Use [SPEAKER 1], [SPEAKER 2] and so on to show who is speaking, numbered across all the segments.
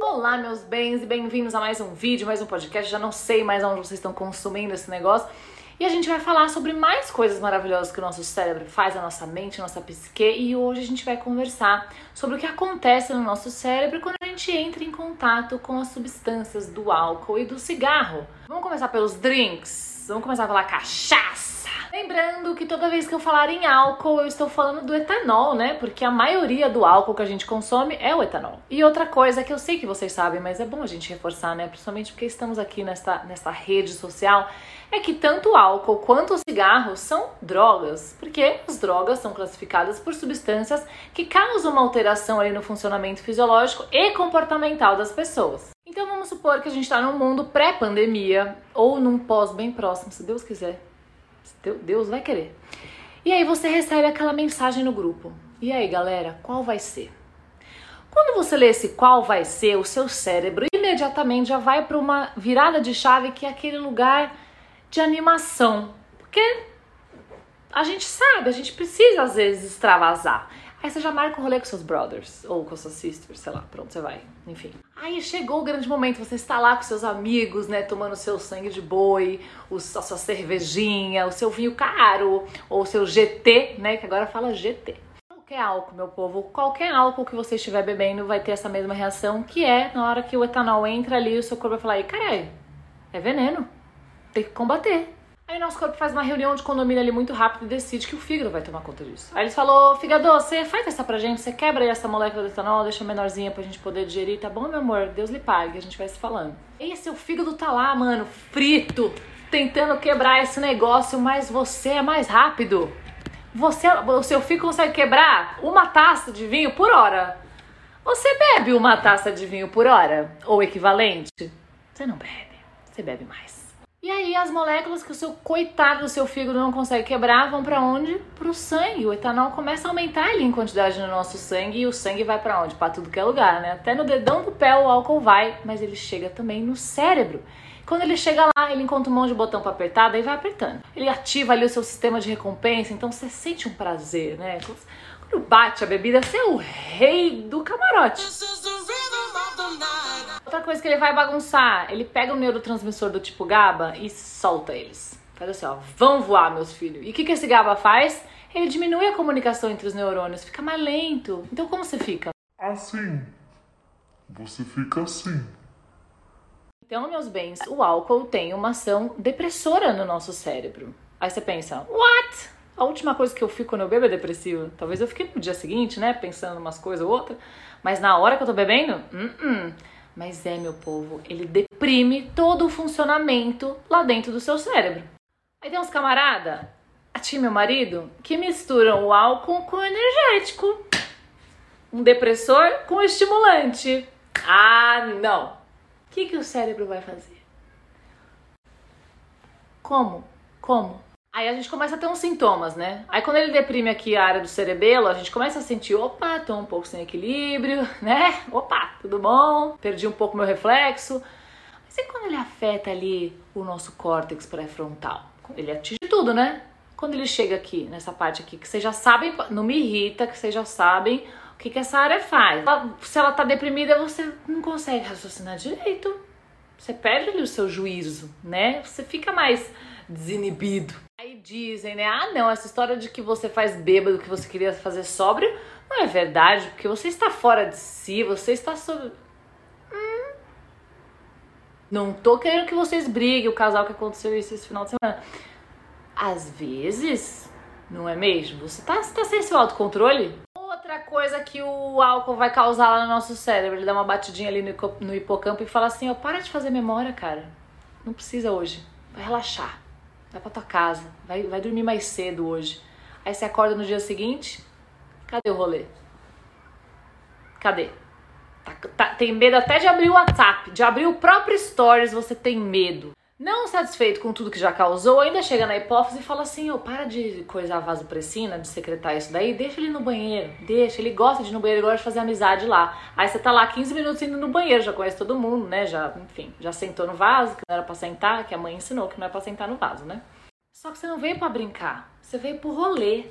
[SPEAKER 1] Olá, meus bens, e bem-vindos a mais um vídeo, mais um podcast. Já não sei mais onde vocês estão consumindo esse negócio. E a gente vai falar sobre mais coisas maravilhosas que o nosso cérebro faz, a nossa mente, a nossa psique. E hoje a gente vai conversar sobre o que acontece no nosso cérebro quando a gente entra em contato com as substâncias do álcool e do cigarro. Vamos começar pelos drinks? Vamos começar pela cachaça. Lembrando que toda vez que eu falar em álcool, eu estou falando do etanol, né? Porque a maioria do álcool que a gente consome é o etanol. E outra coisa que eu sei que vocês sabem, mas é bom a gente reforçar, né? Principalmente porque estamos aqui nesta, nesta rede social, é que tanto o álcool quanto o cigarro são drogas. Porque as drogas são classificadas por substâncias que causam uma alteração ali no funcionamento fisiológico e comportamental das pessoas. Então vamos supor que a gente está num mundo pré-pandemia ou num pós bem próximo, se Deus quiser Deus vai querer. E aí você recebe aquela mensagem no grupo. E aí, galera, qual vai ser? Quando você lê esse qual vai ser, o seu cérebro imediatamente já vai para uma virada de chave que é aquele lugar de animação. Porque a gente sabe, a gente precisa às vezes extravasar. Aí você já marca o rolê com seus brothers ou com suas sisters, sei lá, pronto, você vai, enfim. Aí chegou o grande momento, você está lá com seus amigos, né, tomando seu sangue de boi, a sua cervejinha, o seu vinho caro, ou o seu GT, né, que agora fala GT. Qualquer álcool, meu povo, qualquer álcool que você estiver bebendo vai ter essa mesma reação, que é na hora que o etanol entra ali, o seu corpo vai falar, caralho, é veneno, tem que combater. Aí nosso corpo faz uma reunião de condomínio ali muito rápido e decide que o fígado vai tomar conta disso. Aí eles falou, fígado, você faz essa pra gente, você quebra aí essa molécula de etanol, deixa menorzinha pra gente poder digerir, tá bom, meu amor? Deus lhe pague, a gente vai se falando. E seu fígado tá lá, mano, frito, tentando quebrar esse negócio, mas você é mais rápido. Você, o seu fígado consegue quebrar uma taça de vinho por hora. Você bebe uma taça de vinho por hora? Ou equivalente? Você não bebe, você bebe mais. E aí as moléculas que o seu coitado do seu fígado não consegue quebrar vão para onde? Para o sangue. O etanol começa a aumentar ali em quantidade no nosso sangue e o sangue vai para onde? Para tudo que é lugar, né? Até no dedão do pé o álcool vai, mas ele chega também no cérebro. Quando ele chega lá, ele encontra um monte de botão para apertar, daí vai apertando. Ele ativa ali o seu sistema de recompensa, então você sente um prazer, né? Quando bate a bebida, você é o rei do camarote. Outra coisa que ele vai bagunçar, ele pega o neurotransmissor do tipo GABA e solta eles. Faz assim, ó, vão voar, meus filhos. E o que, que esse GABA faz? Ele diminui a comunicação entre os neurônios, fica mais lento. Então como você fica?
[SPEAKER 2] Assim. Você fica assim.
[SPEAKER 1] Então, meus bens, o álcool tem uma ação depressora no nosso cérebro. Aí você pensa, what? A última coisa que eu fico quando eu bebo é depressiva. Talvez eu fique no dia seguinte, né, pensando umas coisas ou outra. Mas na hora que eu tô bebendo, uh -uh. Mas é, meu povo, ele deprime todo o funcionamento lá dentro do seu cérebro. Aí tem uns camarada, a ti meu marido, que misturam o álcool com o energético. Um depressor com estimulante. Ah, não. O que, que o cérebro vai fazer? Como? Como? Aí a gente começa a ter uns sintomas, né? Aí quando ele deprime aqui a área do cerebelo, a gente começa a sentir, opa, tô um pouco sem equilíbrio, né? Opa, tudo bom? Perdi um pouco meu reflexo. Mas e quando ele afeta ali o nosso córtex pré-frontal? Ele atinge tudo, né? Quando ele chega aqui, nessa parte aqui, que vocês já sabem, não me irrita, que vocês já sabem o que, que essa área faz. se ela tá deprimida, você não consegue raciocinar direito. Você perde ali o seu juízo, né? Você fica mais desinibido. Aí dizem, né? Ah, não, essa história de que você faz bêbado, que você queria fazer sóbrio, não é verdade, porque você está fora de si, você está sob. Hum. Não tô querendo que vocês briguem, o casal que aconteceu isso esse final de semana. Às vezes, não é mesmo? Você tá, você tá sem seu autocontrole? Outra coisa que o álcool vai causar lá no nosso cérebro, ele dá uma batidinha ali no, no hipocampo e fala assim: ó, para de fazer memória, cara. Não precisa hoje. Vai relaxar vai pra tua casa, vai, vai dormir mais cedo hoje. Aí você acorda no dia seguinte, cadê o rolê? Cadê? Tá, tá, tem medo até de abrir o WhatsApp, de abrir o próprio Stories, você tem medo. Não satisfeito com tudo que já causou, ainda chega na hipófise e fala assim: ô, oh, para de coisar vasopressina, de secretar isso daí, deixa ele no banheiro, deixa, ele gosta de ir no banheiro, ele gosta de fazer amizade lá. Aí você tá lá 15 minutos indo no banheiro, já conhece todo mundo, né? Já, enfim, já sentou no vaso, que não era pra sentar, que a mãe ensinou que não é pra sentar no vaso, né? Só que você não veio para brincar, você veio pro rolê.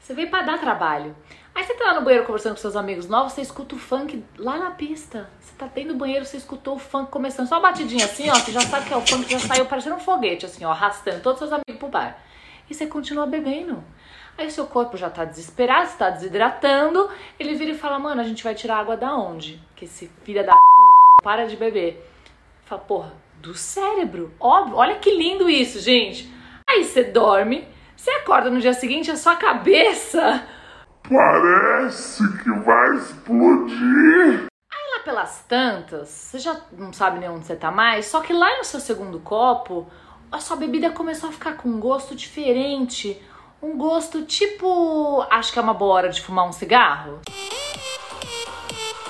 [SPEAKER 1] Você veio para dar trabalho. Aí você tá lá no banheiro conversando com seus amigos novos, você escuta o funk lá na pista. Você tá dentro do banheiro, você escutou o funk começando, só uma batidinha assim, ó, você já sabe que é o funk, já saiu parecendo um foguete, assim, ó, arrastando todos os seus amigos pro bar. E você continua bebendo. Aí seu corpo já tá desesperado, está desidratando, ele vira e fala, mano, a gente vai tirar água da onde? Que esse filho da puta não para de beber. Fala, porra, do cérebro. Óbvio, olha que lindo isso, gente. Aí você dorme, você acorda no dia seguinte, a sua cabeça
[SPEAKER 2] Parece que vai explodir.
[SPEAKER 1] Aí lá pelas tantas, você já não sabe nem onde você tá mais, só que lá no seu segundo copo, a sua bebida começou a ficar com um gosto diferente. Um gosto tipo. Acho que é uma boa hora de fumar um cigarro.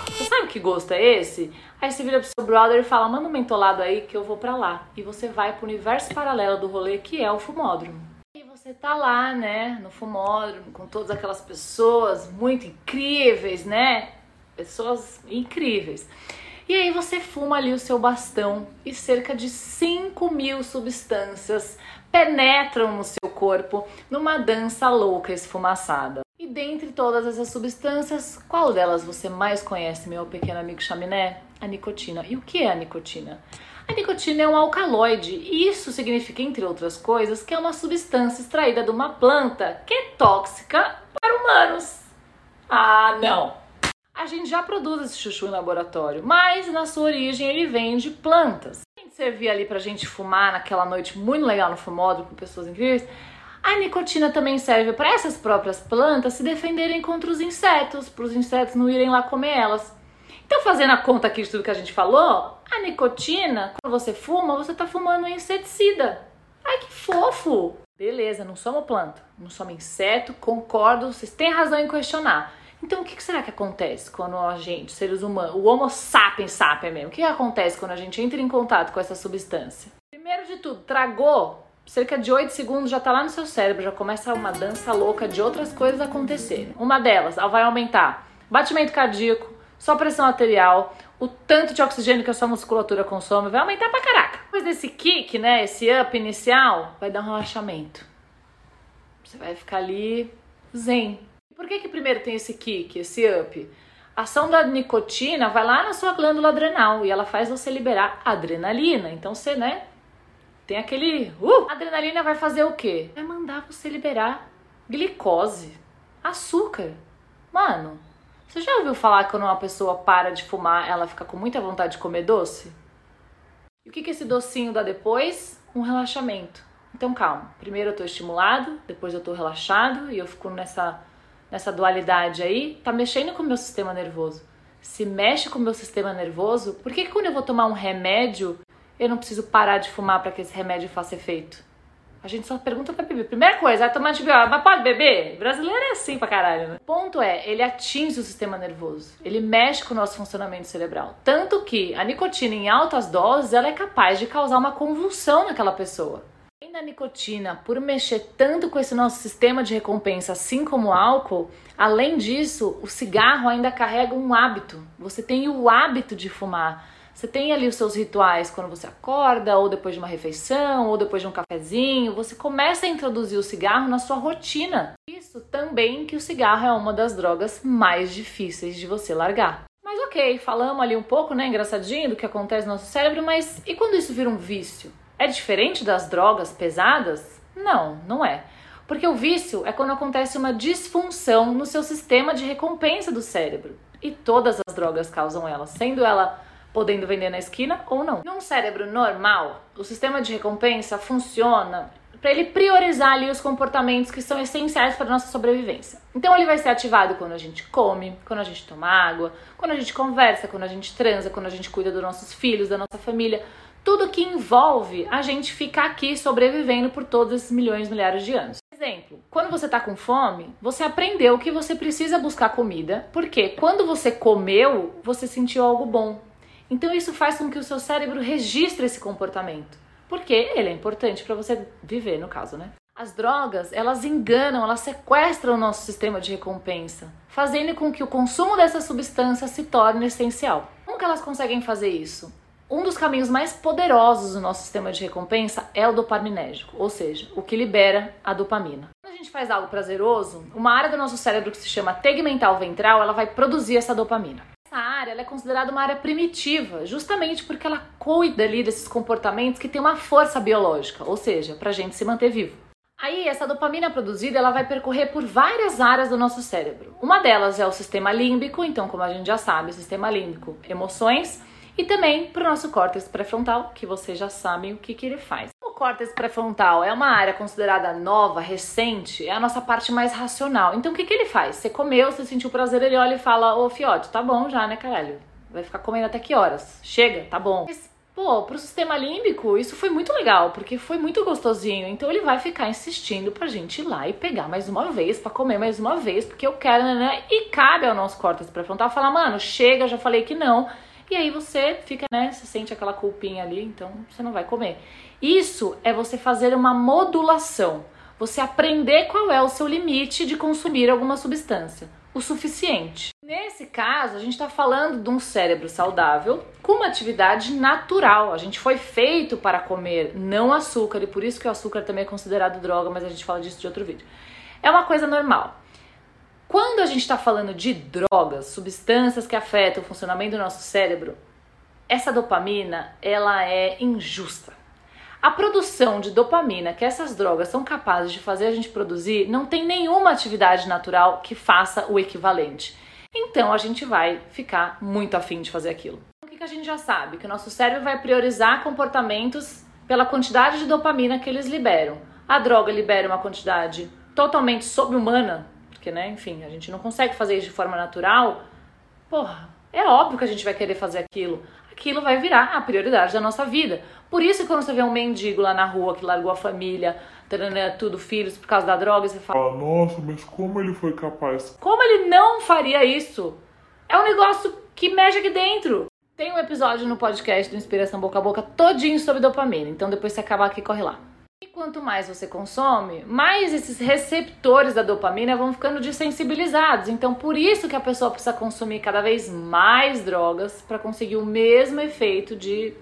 [SPEAKER 1] Você sabe que gosto é esse? Aí você vira pro seu brother e fala: manda um mentolado aí que eu vou pra lá. E você vai pro universo paralelo do rolê que é o fumódromo. Você tá lá, né, no fumódromo, com todas aquelas pessoas muito incríveis, né? Pessoas incríveis. E aí você fuma ali o seu bastão e cerca de 5 mil substâncias penetram no seu corpo numa dança louca esfumaçada. E dentre todas essas substâncias, qual delas você mais conhece, meu pequeno amigo chaminé? A nicotina. E o que é a nicotina? A nicotina é um alcaloide e isso significa, entre outras coisas, que é uma substância extraída de uma planta que é tóxica para humanos. Ah, não! A gente já produz esse chuchu em laboratório, mas na sua origem ele vem de plantas. A gente servia ali pra gente fumar naquela noite muito legal no fumódromo com pessoas incríveis. A nicotina também serve para essas próprias plantas se defenderem contra os insetos, para os insetos não irem lá comer elas. Então, fazendo a conta aqui de tudo que a gente falou, a nicotina, quando você fuma, você está fumando um inseticida. Ai, que fofo! Beleza, não somos planta, não somos inseto, concordo, vocês têm razão em questionar. Então, o que será que acontece quando a gente, seres humanos, o Homo sapiens sapiens mesmo, o que acontece quando a gente entra em contato com essa substância? Primeiro de tudo, tragou, cerca de 8 segundos já tá lá no seu cérebro, já começa uma dança louca de outras coisas acontecerem. Uma delas, ela vai aumentar batimento cardíaco, sua pressão arterial, o tanto de oxigênio que a sua musculatura consome vai aumentar pra caraca. Depois desse kick, né, esse up inicial, vai dar um relaxamento. Você vai ficar ali zen, por que, que primeiro tem esse kick, esse up? A ação da nicotina vai lá na sua glândula adrenal e ela faz você liberar adrenalina. Então você, né, tem aquele. Uh! A adrenalina vai fazer o quê? Vai mandar você liberar glicose, açúcar. Mano, você já ouviu falar que quando uma pessoa para de fumar, ela fica com muita vontade de comer doce? E o que, que esse docinho dá depois? Um relaxamento. Então calma, primeiro eu tô estimulado, depois eu tô relaxado e eu fico nessa nessa dualidade aí, tá mexendo com o meu sistema nervoso. Se mexe com o meu sistema nervoso, por que, que quando eu vou tomar um remédio, eu não preciso parar de fumar para que esse remédio faça efeito? A gente só pergunta pra beber. Primeira coisa, vai tomar antibiótico, mas pode beber? brasileiro é assim pra caralho, né? O ponto é, ele atinge o sistema nervoso. Ele mexe com o nosso funcionamento cerebral. Tanto que a nicotina em altas doses, ela é capaz de causar uma convulsão naquela pessoa. Além da nicotina, por mexer tanto com esse nosso sistema de recompensa, assim como o álcool, além disso, o cigarro ainda carrega um hábito. Você tem o hábito de fumar. Você tem ali os seus rituais quando você acorda, ou depois de uma refeição, ou depois de um cafezinho. Você começa a introduzir o cigarro na sua rotina. Isso também que o cigarro é uma das drogas mais difíceis de você largar. Mas ok, falamos ali um pouco, né, engraçadinho do que acontece no nosso cérebro, mas e quando isso vira um vício? É diferente das drogas pesadas? Não, não é. Porque o vício é quando acontece uma disfunção no seu sistema de recompensa do cérebro. E todas as drogas causam ela, sendo ela podendo vender na esquina ou não. Num cérebro normal, o sistema de recompensa funciona para ele priorizar ali os comportamentos que são essenciais para nossa sobrevivência. Então ele vai ser ativado quando a gente come, quando a gente toma água, quando a gente conversa, quando a gente transa, quando a gente cuida dos nossos filhos, da nossa família tudo que envolve a gente ficar aqui sobrevivendo por todos esses milhões, milhares de anos. Exemplo, quando você está com fome, você aprendeu que você precisa buscar comida, porque quando você comeu, você sentiu algo bom. Então isso faz com que o seu cérebro registre esse comportamento, porque ele é importante para você viver, no caso, né? As drogas, elas enganam, elas sequestram o nosso sistema de recompensa, fazendo com que o consumo dessa substância se torne essencial. Como que elas conseguem fazer isso? Um dos caminhos mais poderosos do nosso sistema de recompensa é o dopaminérgico, ou seja, o que libera a dopamina. Quando a gente faz algo prazeroso, uma área do nosso cérebro que se chama tegmental ventral, ela vai produzir essa dopamina. Área é considerada uma área primitiva, justamente porque ela cuida ali desses comportamentos que tem uma força biológica, ou seja, para a gente se manter vivo. Aí essa dopamina produzida ela vai percorrer por várias áreas do nosso cérebro. Uma delas é o sistema límbico, então como a gente já sabe, o sistema límbico, emoções e também para o nosso córtex pré-frontal, que vocês já sabem o que, que ele faz. Córtex pré-frontal é uma área considerada nova, recente, é a nossa parte mais racional. Então o que, que ele faz? Você comeu, você sentiu prazer, ele olha e fala: Ô fiote, tá bom já, né, caralho? Vai ficar comendo até que horas? Chega, tá bom. Mas, pô, pro sistema límbico, isso foi muito legal, porque foi muito gostosinho. Então ele vai ficar insistindo pra gente ir lá e pegar mais uma vez, para comer mais uma vez, porque eu quero, né? E cabe ao nosso córtex pré-frontal falar: mano, chega, já falei que não e aí você fica, né, você sente aquela culpinha ali, então você não vai comer. Isso é você fazer uma modulação, você aprender qual é o seu limite de consumir alguma substância, o suficiente. Nesse caso, a gente está falando de um cérebro saudável com uma atividade natural. A gente foi feito para comer não açúcar e por isso que o açúcar também é considerado droga, mas a gente fala disso de outro vídeo. É uma coisa normal. Quando a gente está falando de drogas, substâncias que afetam o funcionamento do nosso cérebro, essa dopamina ela é injusta. A produção de dopamina que essas drogas são capazes de fazer a gente produzir não tem nenhuma atividade natural que faça o equivalente. Então a gente vai ficar muito afim de fazer aquilo. O que a gente já sabe? Que o nosso cérebro vai priorizar comportamentos pela quantidade de dopamina que eles liberam. A droga libera uma quantidade totalmente sobre-humana porque, né, enfim, a gente não consegue fazer isso de forma natural, porra, é óbvio que a gente vai querer fazer aquilo. Aquilo vai virar a prioridade da nossa vida. Por isso, quando você vê um mendigo lá na rua que largou a família, tudo, filhos, por causa da droga, você fala:
[SPEAKER 2] Nossa, mas como ele foi capaz?
[SPEAKER 1] Como ele não faria isso? É um negócio que mexe aqui dentro. Tem um episódio no podcast do Inspiração Boca a Boca todinho sobre dopamina, então depois você acabar aqui, corre lá. E quanto mais você consome, mais esses receptores da dopamina vão ficando desensibilizados. Então, por isso que a pessoa precisa consumir cada vez mais drogas para conseguir o mesmo efeito de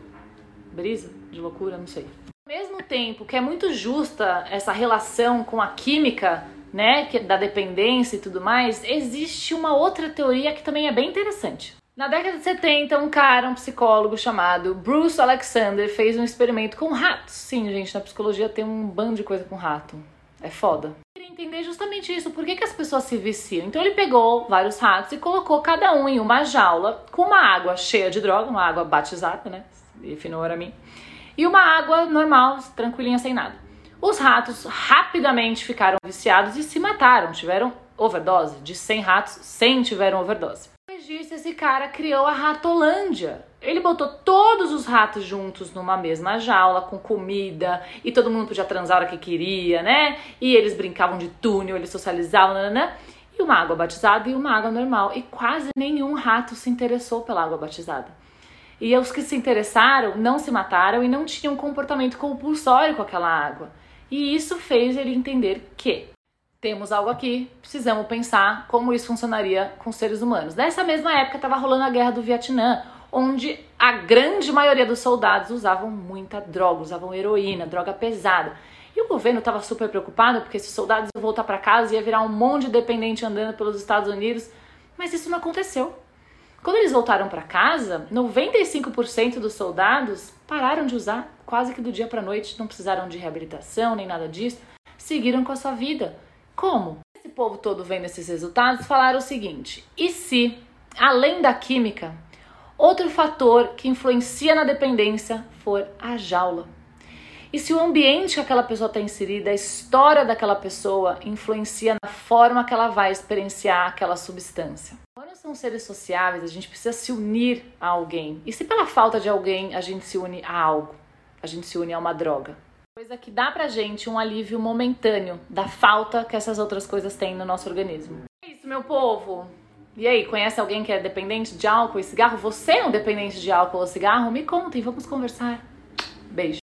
[SPEAKER 1] brisa, de loucura, não sei. Ao mesmo tempo que é muito justa essa relação com a química, né, da dependência e tudo mais, existe uma outra teoria que também é bem interessante. Na década de 70, um cara, um psicólogo chamado Bruce Alexander, fez um experimento com ratos. Sim, gente, na psicologia tem um bando de coisa com rato. É foda. Queria entender justamente isso, por que, que as pessoas se viciam. Então ele pegou vários ratos e colocou cada um em uma jaula com uma água cheia de droga, uma água batizada, né? Não era mim. E uma água normal, tranquilinha, sem nada. Os ratos rapidamente ficaram viciados e se mataram, tiveram overdose. De 100 ratos, 100 tiveram overdose disso, esse cara criou a Ratolândia. Ele botou todos os ratos juntos numa mesma jaula, com comida, e todo mundo podia transar hora que queria, né? E eles brincavam de túnel, eles socializavam, né? E uma água batizada e uma água normal. E quase nenhum rato se interessou pela água batizada. E os que se interessaram não se mataram e não tinham comportamento compulsório com aquela água. E isso fez ele entender que temos algo aqui, precisamos pensar como isso funcionaria com seres humanos. Nessa mesma época estava rolando a guerra do Vietnã, onde a grande maioria dos soldados usavam muita droga, usavam heroína, droga pesada. E o governo estava super preocupado porque esses soldados iam voltar para casa e ia virar um monte de dependente andando pelos Estados Unidos, mas isso não aconteceu. Quando eles voltaram para casa, 95% dos soldados pararam de usar quase que do dia para noite, não precisaram de reabilitação nem nada disso, seguiram com a sua vida. Como? Esse povo todo vendo esses resultados falaram o seguinte: e se, além da química, outro fator que influencia na dependência for a jaula? E se o ambiente que aquela pessoa está inserida, a história daquela pessoa, influencia na forma que ela vai experienciar aquela substância? Quando são seres sociáveis, a gente precisa se unir a alguém. E se pela falta de alguém a gente se une a algo? A gente se une a uma droga. Coisa que dá pra gente um alívio momentâneo da falta que essas outras coisas têm no nosso organismo. É isso, meu povo. E aí, conhece alguém que é dependente de álcool e cigarro? Você é um dependente de álcool ou cigarro? Me contem, vamos conversar. Beijo.